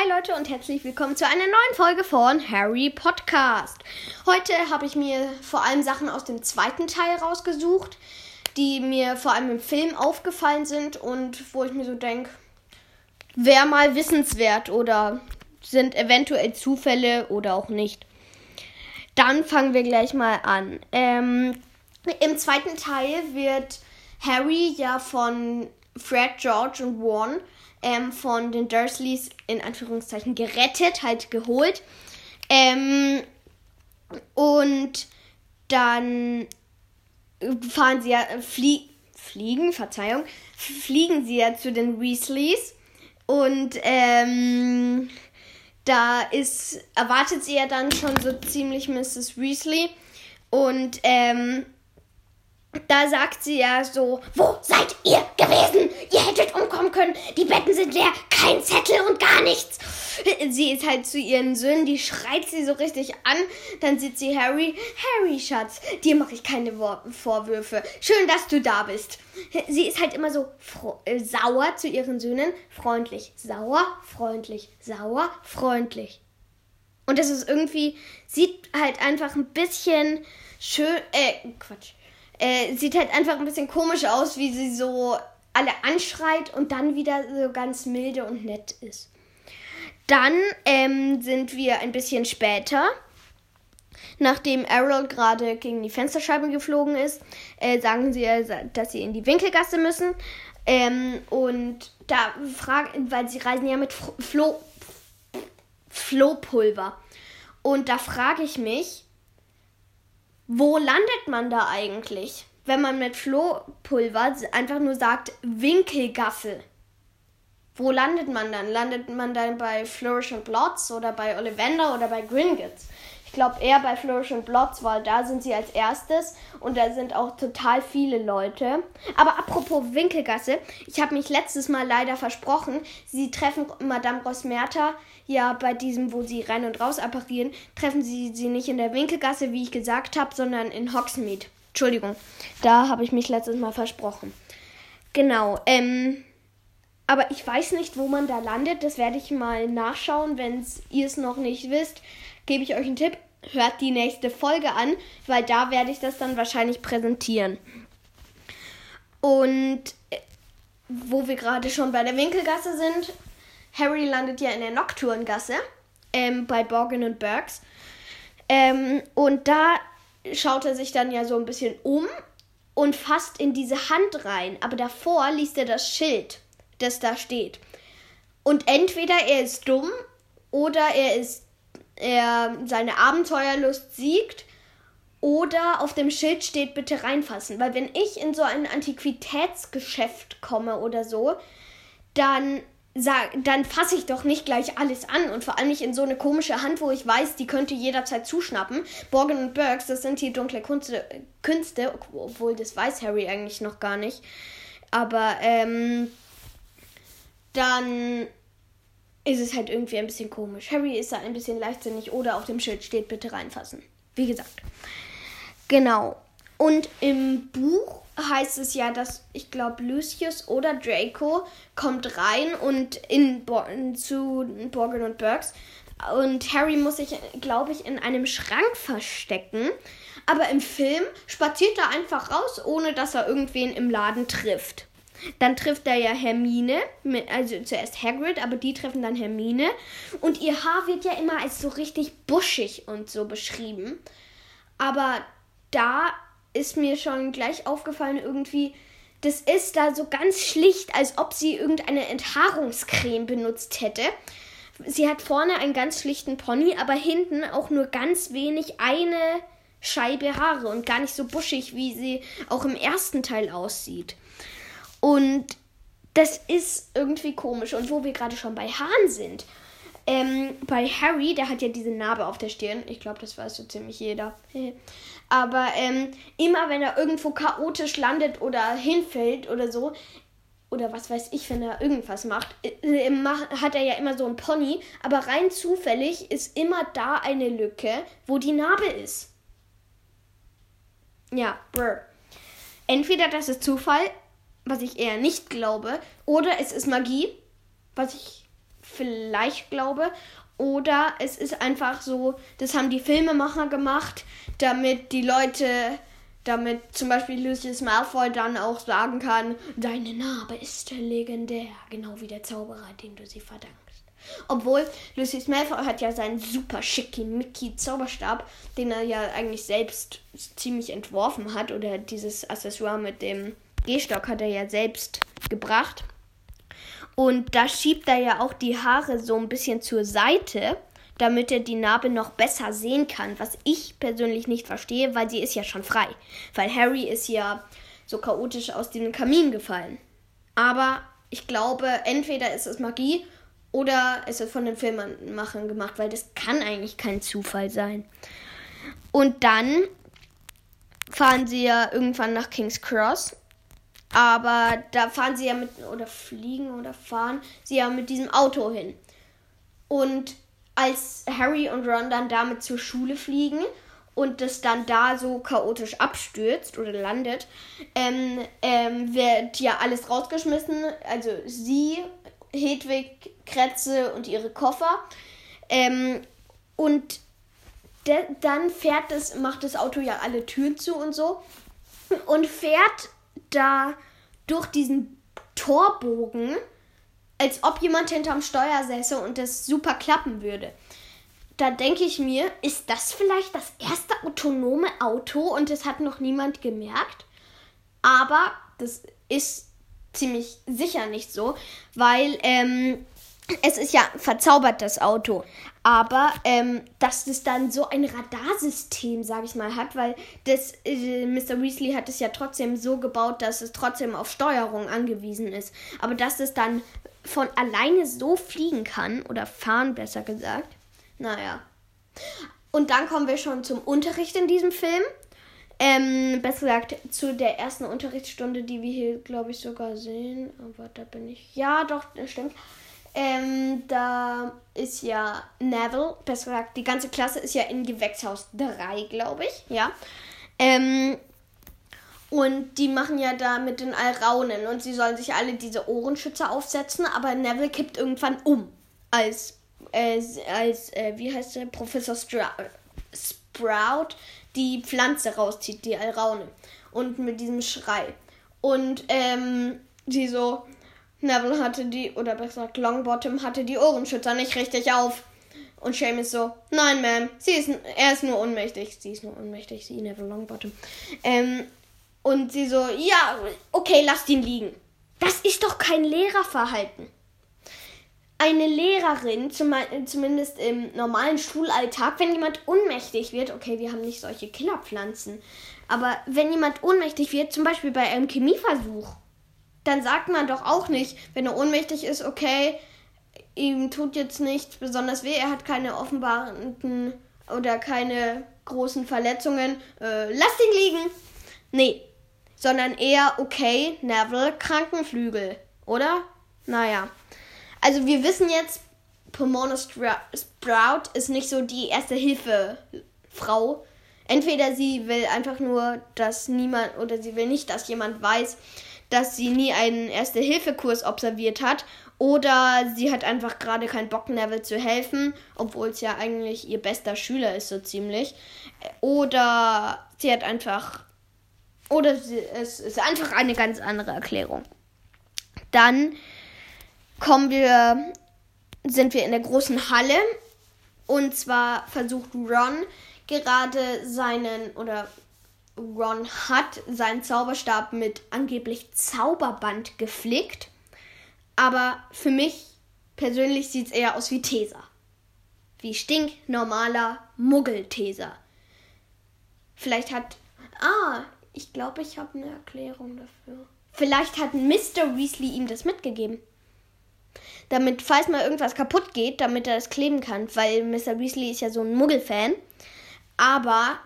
Hi Leute und herzlich willkommen zu einer neuen Folge von Harry Podcast. Heute habe ich mir vor allem Sachen aus dem zweiten Teil rausgesucht, die mir vor allem im Film aufgefallen sind und wo ich mir so denke, wäre mal wissenswert oder sind eventuell Zufälle oder auch nicht. Dann fangen wir gleich mal an. Ähm, Im zweiten Teil wird Harry ja von Fred, George und Warren ähm, von den Dursleys in Anführungszeichen gerettet, halt geholt. Ähm, und dann fahren sie ja, flie fliegen, Verzeihung, fliegen sie ja zu den Weasleys. Und ähm, da ist, erwartet sie ja dann schon so ziemlich Mrs. Weasley. Und ähm, da sagt sie ja so, wo seid ihr gewesen? Ihr hättet umkommen können. Die Betten sind leer, kein Zettel und gar nichts. Sie ist halt zu ihren Söhnen, die schreit sie so richtig an. Dann sieht sie Harry. Harry, Schatz, dir mache ich keine Vorwürfe. Schön, dass du da bist. Sie ist halt immer so äh, sauer zu ihren Söhnen. Freundlich, sauer, freundlich, sauer, freundlich. Und das ist irgendwie, sieht halt einfach ein bisschen schön, äh, Quatsch äh, sieht halt einfach ein bisschen komisch aus, wie sie so alle anschreit und dann wieder so ganz milde und nett ist. Dann ähm, sind wir ein bisschen später, nachdem Errol gerade gegen die Fensterscheibe geflogen ist, äh, sagen sie, dass sie in die Winkelgasse müssen. Ähm, und da fragen, weil sie reisen ja mit Flo Flohpulver. Und da frage ich mich, wo landet man da eigentlich? Wenn man mit Flohpulver einfach nur sagt Winkelgasse. Wo landet man dann? Landet man dann bei Flourish and Blots oder bei Ollivander oder bei Gringotts? Ich glaube eher bei Flourish and Blots, weil da sind sie als erstes und da sind auch total viele Leute. Aber apropos Winkelgasse, ich habe mich letztes Mal leider versprochen, sie treffen Madame Rosmerta ja bei diesem, wo sie rein und raus apparieren, treffen sie sie nicht in der Winkelgasse, wie ich gesagt habe, sondern in Hogsmeade. Entschuldigung, da habe ich mich letztes Mal versprochen. Genau, ähm, aber ich weiß nicht, wo man da landet. Das werde ich mal nachschauen. Wenn ihr es noch nicht wisst, gebe ich euch einen Tipp. Hört die nächste Folge an, weil da werde ich das dann wahrscheinlich präsentieren. Und äh, wo wir gerade schon bei der Winkelgasse sind, Harry landet ja in der Nocturngasse ähm, bei Borgin und Burks. Ähm, und da schaut er sich dann ja so ein bisschen um und fasst in diese Hand rein. Aber davor liest er das Schild, das da steht. Und entweder er ist dumm oder er ist er seine Abenteuerlust siegt oder auf dem Schild steht bitte reinfassen, weil wenn ich in so ein Antiquitätsgeschäft komme oder so, dann dann fasse ich doch nicht gleich alles an und vor allem nicht in so eine komische Hand, wo ich weiß, die könnte jederzeit zuschnappen. Borgen und Burks, das sind die dunkle Kunste, Künste, obwohl das weiß Harry eigentlich noch gar nicht. Aber ähm, dann ist es halt irgendwie ein bisschen komisch. Harry ist da ein bisschen leichtsinnig oder auf dem Schild steht bitte reinfassen. Wie gesagt. Genau. Und im Buch heißt es ja, dass ich glaube, Lucius oder Draco kommt rein und in Bo zu Borgin und Burks. Und Harry muss sich, glaube ich, in einem Schrank verstecken. Aber im Film spaziert er einfach raus, ohne dass er irgendwen im Laden trifft. Dann trifft er ja Hermine, also zuerst Hagrid, aber die treffen dann Hermine. Und ihr Haar wird ja immer als so richtig buschig und so beschrieben. Aber da ist mir schon gleich aufgefallen, irgendwie, das ist da so ganz schlicht, als ob sie irgendeine Enthaarungscreme benutzt hätte. Sie hat vorne einen ganz schlichten Pony, aber hinten auch nur ganz wenig eine Scheibe Haare und gar nicht so buschig, wie sie auch im ersten Teil aussieht. Und das ist irgendwie komisch. Und wo wir gerade schon bei Haaren sind, ähm, bei Harry, der hat ja diese Narbe auf der Stirn. Ich glaube, das weiß so ziemlich jeder. Aber ähm, immer wenn er irgendwo chaotisch landet oder hinfällt oder so, oder was weiß ich, wenn er irgendwas macht, äh, hat er ja immer so ein Pony. Aber rein zufällig ist immer da eine Lücke, wo die Narbe ist. Ja, brr. Entweder das ist Zufall, was ich eher nicht glaube, oder es ist Magie, was ich vielleicht glaube. Oder es ist einfach so, das haben die Filmemacher gemacht, damit die Leute, damit zum Beispiel Lucius Malfoy dann auch sagen kann, deine Narbe ist legendär, genau wie der Zauberer, dem du sie verdankst. Obwohl Lucius Malfoy hat ja seinen super schickimicki Zauberstab, den er ja eigentlich selbst ziemlich entworfen hat. Oder dieses Accessoire mit dem Gehstock hat er ja selbst gebracht. Und da schiebt er ja auch die Haare so ein bisschen zur Seite, damit er die Narbe noch besser sehen kann. Was ich persönlich nicht verstehe, weil sie ist ja schon frei. Weil Harry ist ja so chaotisch aus dem Kamin gefallen. Aber ich glaube, entweder ist es Magie oder es ist von den Filmemachern gemacht, weil das kann eigentlich kein Zufall sein. Und dann fahren sie ja irgendwann nach King's Cross aber da fahren sie ja mit, oder fliegen oder fahren sie ja mit diesem Auto hin. Und als Harry und Ron dann damit zur Schule fliegen und das dann da so chaotisch abstürzt oder landet, ähm, ähm, wird ja alles rausgeschmissen. Also sie, Hedwig, Kretze und ihre Koffer. Ähm, und dann fährt es, macht das Auto ja alle Türen zu und so. Und fährt da durch diesen Torbogen, als ob jemand hinterm Steuer säße und das super klappen würde. Da denke ich mir, ist das vielleicht das erste autonome Auto und es hat noch niemand gemerkt? Aber das ist ziemlich sicher nicht so, weil ähm, es ist ja verzaubert, das Auto. Aber ähm, dass es dann so ein Radarsystem, sage ich mal, hat, weil das äh, Mr. Weasley hat es ja trotzdem so gebaut, dass es trotzdem auf Steuerung angewiesen ist. Aber dass es dann von alleine so fliegen kann, oder fahren besser gesagt, naja. Und dann kommen wir schon zum Unterricht in diesem Film. Ähm, besser gesagt, zu der ersten Unterrichtsstunde, die wir hier, glaube ich, sogar sehen. Aber da bin ich. Ja, doch, das stimmt. Ähm, da ist ja Neville, besser gesagt, die ganze Klasse ist ja in Gewächshaus 3, glaube ich, ja. Ähm, und die machen ja da mit den Alraunen und sie sollen sich alle diese Ohrenschützer aufsetzen, aber Neville kippt irgendwann um. Als, äh, als äh, wie heißt der, Professor Stra Sprout die Pflanze rauszieht, die Alraune. Und mit diesem Schrei. Und ähm, die so, Neville hatte die, oder besser gesagt Longbottom hatte die Ohrenschützer nicht richtig auf. Und Seamus so, nein, Ma'am, sie ist, er ist nur ohnmächtig. Sie ist nur ohnmächtig, sie, Neville Longbottom. Ähm, und sie so, ja, okay, lasst ihn liegen. Das ist doch kein Lehrerverhalten. Eine Lehrerin, zum, zumindest im normalen Schulalltag, wenn jemand ohnmächtig wird, okay, wir haben nicht solche Killerpflanzen, aber wenn jemand ohnmächtig wird, zum Beispiel bei einem Chemieversuch, dann sagt man doch auch nicht, wenn er ohnmächtig ist, okay, ihm tut jetzt nichts besonders weh, er hat keine offenbaren oder keine großen Verletzungen, äh, lasst ihn liegen. Nee, sondern eher, okay, Neville, Krankenflügel, oder? Naja. Also wir wissen jetzt, Pomona Sprout ist nicht so die erste Hilfe Frau. Entweder sie will einfach nur, dass niemand oder sie will nicht, dass jemand weiß, dass sie nie einen Erste-Hilfe-Kurs observiert hat oder sie hat einfach gerade keinen Bock, Neville zu helfen, obwohl es ja eigentlich ihr bester Schüler ist, so ziemlich. Oder sie hat einfach. Oder sie, es ist einfach eine ganz andere Erklärung. Dann kommen wir, sind wir in der großen Halle. Und zwar versucht Ron gerade seinen, oder Ron hat seinen Zauberstab mit angeblich Zauberband geflickt. Aber für mich persönlich sieht es eher aus wie Teser. Wie stinknormaler Muggelteser. Vielleicht hat. Ah, ich glaube, ich habe eine Erklärung dafür. Vielleicht hat Mr. Weasley ihm das mitgegeben. Damit, falls mal irgendwas kaputt geht, damit er das kleben kann. Weil Mr. Weasley ist ja so ein Muggelfan. Aber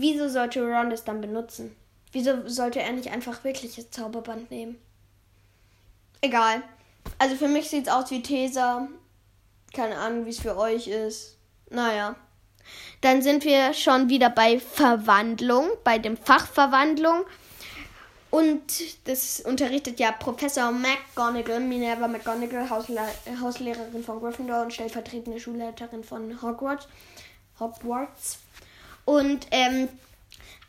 wieso sollte Ron das dann benutzen? Wieso sollte er nicht einfach wirkliches Zauberband nehmen? Egal. Also für mich sieht es aus wie Tesa. Keine Ahnung, wie es für euch ist. Naja. Dann sind wir schon wieder bei Verwandlung, bei dem Fach Verwandlung. Und das unterrichtet ja Professor McGonagall, Minerva McGonagall, Hausle Hauslehrerin von Gryffindor und stellvertretende Schulleiterin von Hogwarts. Hogwarts. Und ähm,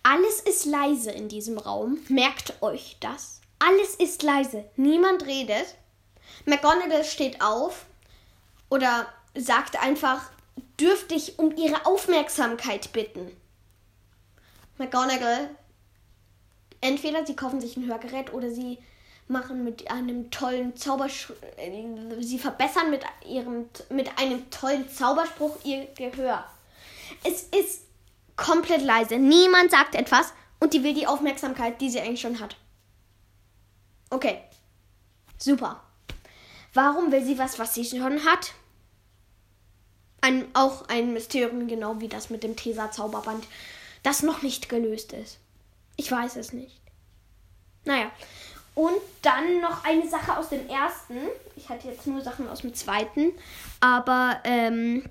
alles ist leise in diesem Raum. Merkt euch das. Alles ist leise. Niemand redet. McGonagall steht auf oder sagt einfach, dürfte ich um ihre Aufmerksamkeit bitten. McGonagall, entweder sie kaufen sich ein Hörgerät oder sie machen mit einem tollen Zauberspruch, sie verbessern mit ihrem mit einem tollen Zauberspruch ihr Gehör. Es ist komplett leise. Niemand sagt etwas und die will die Aufmerksamkeit, die sie eigentlich schon hat. Okay. Super. Warum will sie was, was sie schon hat? Ein, auch ein Mysterium, genau wie das mit dem Tesa-Zauberband, das noch nicht gelöst ist. Ich weiß es nicht. Naja. Und dann noch eine Sache aus dem ersten. Ich hatte jetzt nur Sachen aus dem zweiten. Aber ähm,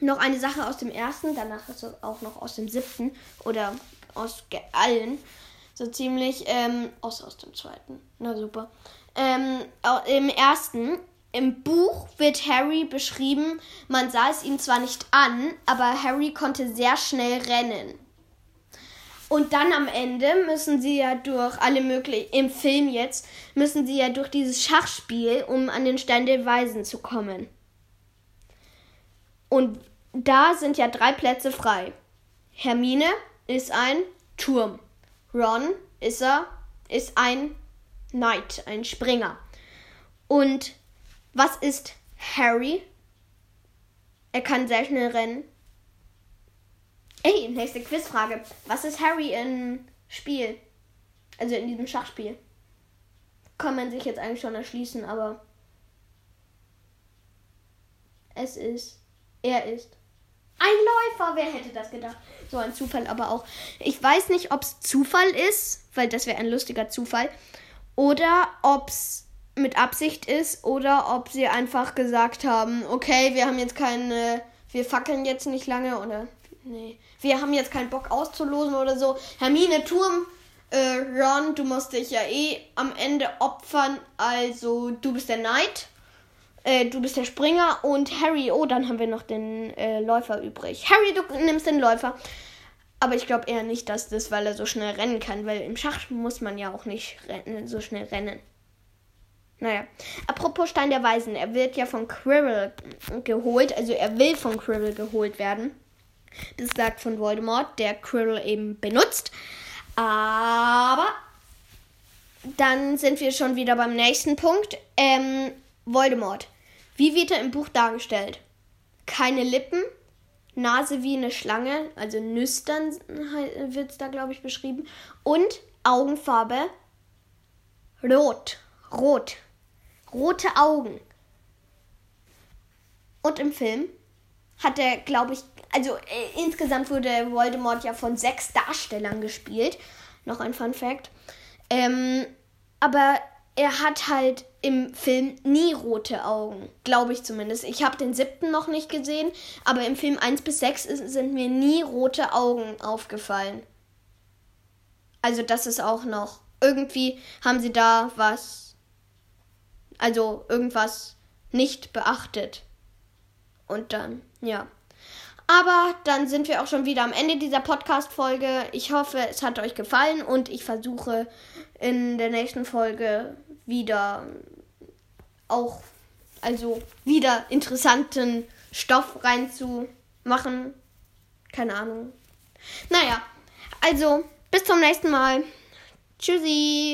noch eine Sache aus dem ersten, danach ist es auch noch aus dem siebten oder aus allen. So ziemlich, ähm, außer aus dem zweiten. Na super. Ähm, Im ersten, im Buch wird Harry beschrieben, man sah es ihm zwar nicht an, aber Harry konnte sehr schnell rennen. Und dann am Ende müssen sie ja durch alle möglichen, im Film jetzt, müssen sie ja durch dieses Schachspiel, um an den Stein der Weisen zu kommen. Und da sind ja drei Plätze frei. Hermine ist ein Turm. Ron ist er, ist ein Knight, ein Springer. Und was ist Harry? Er kann sehr schnell rennen. Ey, nächste Quizfrage. Was ist Harry im Spiel? Also in diesem Schachspiel. Kann man sich jetzt eigentlich schon erschließen, aber es ist er ist ein Läufer. Wer hätte das gedacht? So ein Zufall aber auch. Ich weiß nicht, ob es Zufall ist, weil das wäre ein lustiger Zufall. Oder ob es mit Absicht ist oder ob sie einfach gesagt haben, okay, wir haben jetzt keine, wir fackeln jetzt nicht lange oder nee, wir haben jetzt keinen Bock auszulosen oder so. Hermine Turm, äh, Ron, du musst dich ja eh am Ende opfern, also du bist der Knight äh, du bist der Springer und Harry, oh, dann haben wir noch den äh, Läufer übrig. Harry, du nimmst den Läufer. Aber ich glaube eher nicht, dass das, weil er so schnell rennen kann, weil im Schach muss man ja auch nicht rennen, so schnell rennen. Naja, apropos Stein der Weisen, er wird ja von Quirrell geholt, also er will von Quirrell geholt werden. Das sagt von Voldemort, der Quirrell eben benutzt. Aber dann sind wir schon wieder beim nächsten Punkt. Ähm, Voldemort. Wie wird er im Buch dargestellt? Keine Lippen, Nase wie eine Schlange, also nüstern wird es da, glaube ich, beschrieben. Und Augenfarbe rot. Rot. Rote Augen. Und im Film hat er, glaube ich, also äh, insgesamt wurde Voldemort ja von sechs Darstellern gespielt. Noch ein Fun Fact. Ähm, aber er hat halt im Film nie rote Augen. Glaube ich zumindest. Ich habe den siebten noch nicht gesehen, aber im Film 1 bis 6 sind mir nie rote Augen aufgefallen. Also das ist auch noch. Irgendwie haben sie da was. Also irgendwas nicht beachtet. Und dann, ja. Aber dann sind wir auch schon wieder am Ende dieser Podcast-Folge. Ich hoffe, es hat euch gefallen und ich versuche in der nächsten Folge wieder auch, also wieder interessanten Stoff reinzumachen. Keine Ahnung. Naja, also bis zum nächsten Mal. Tschüssi.